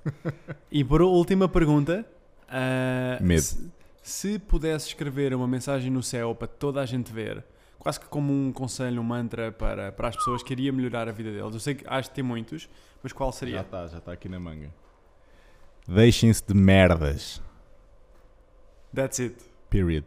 E por última pergunta. ah, Medo. Se, se pudesse escrever uma mensagem no céu para toda a gente ver, quase que como um conselho, um mantra para, para as pessoas que iria melhorar a vida deles. Eu sei que acho que tem muitos, mas qual Já seria? está, já está aqui na manga. Deixem-se de merdas. That's it. Period.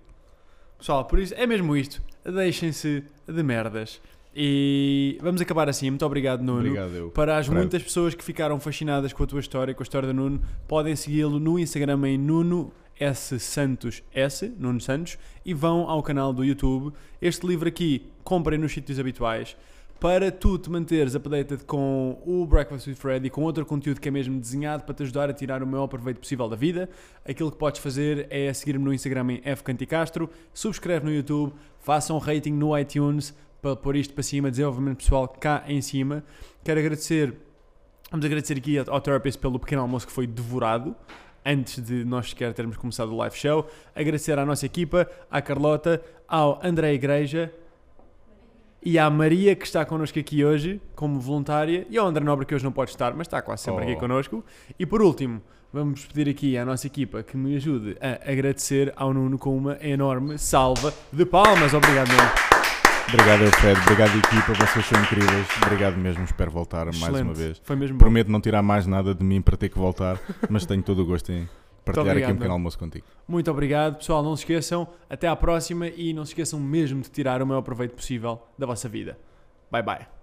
Pessoal, por isso é mesmo isto. Deixem-se de merdas. E vamos acabar assim. Muito obrigado, Nuno. Obrigado, eu. Para as Breve. muitas pessoas que ficaram fascinadas com a tua história, com a história do Nuno, podem segui-lo no Instagram em Nuno S Santos S, Nuno Santos, e vão ao canal do YouTube. Este livro aqui, comprem nos sítios habituais. Para tu te manteres updated com o Breakfast with Freddy e com outro conteúdo que é mesmo desenhado para te ajudar a tirar o maior proveito possível da vida, aquilo que podes fazer é seguir-me no Instagram em fcanticastro, subscreve no YouTube, faça um rating no iTunes para pôr isto para cima, desenvolvimento pessoal cá em cima. Quero agradecer, vamos agradecer aqui ao Therapist pelo pequeno almoço que foi devorado antes de nós sequer termos começado o live show. Agradecer à nossa equipa, à Carlota, ao André Igreja e à Maria que está connosco aqui hoje como voluntária e ao André Nobre que hoje não pode estar, mas está quase sempre Oh. aqui connosco. E por último, vamos pedir aqui à nossa equipa que me ajude a agradecer ao Nuno com uma enorme salva de palmas. Obrigado, Nuno. Obrigado, eu, Fred. Obrigado, equipa. Vocês são incríveis. Obrigado mesmo. Espero voltar mais Excelente. uma vez. Foi mesmo bom. Prometo não tirar mais nada de mim para ter que voltar, mas tenho todo o gosto em partilhar aqui um pequeno almoço contigo. Muito obrigado, pessoal. Não se esqueçam. Até à próxima e não se esqueçam mesmo de tirar o maior proveito possível da vossa vida. Bye bye.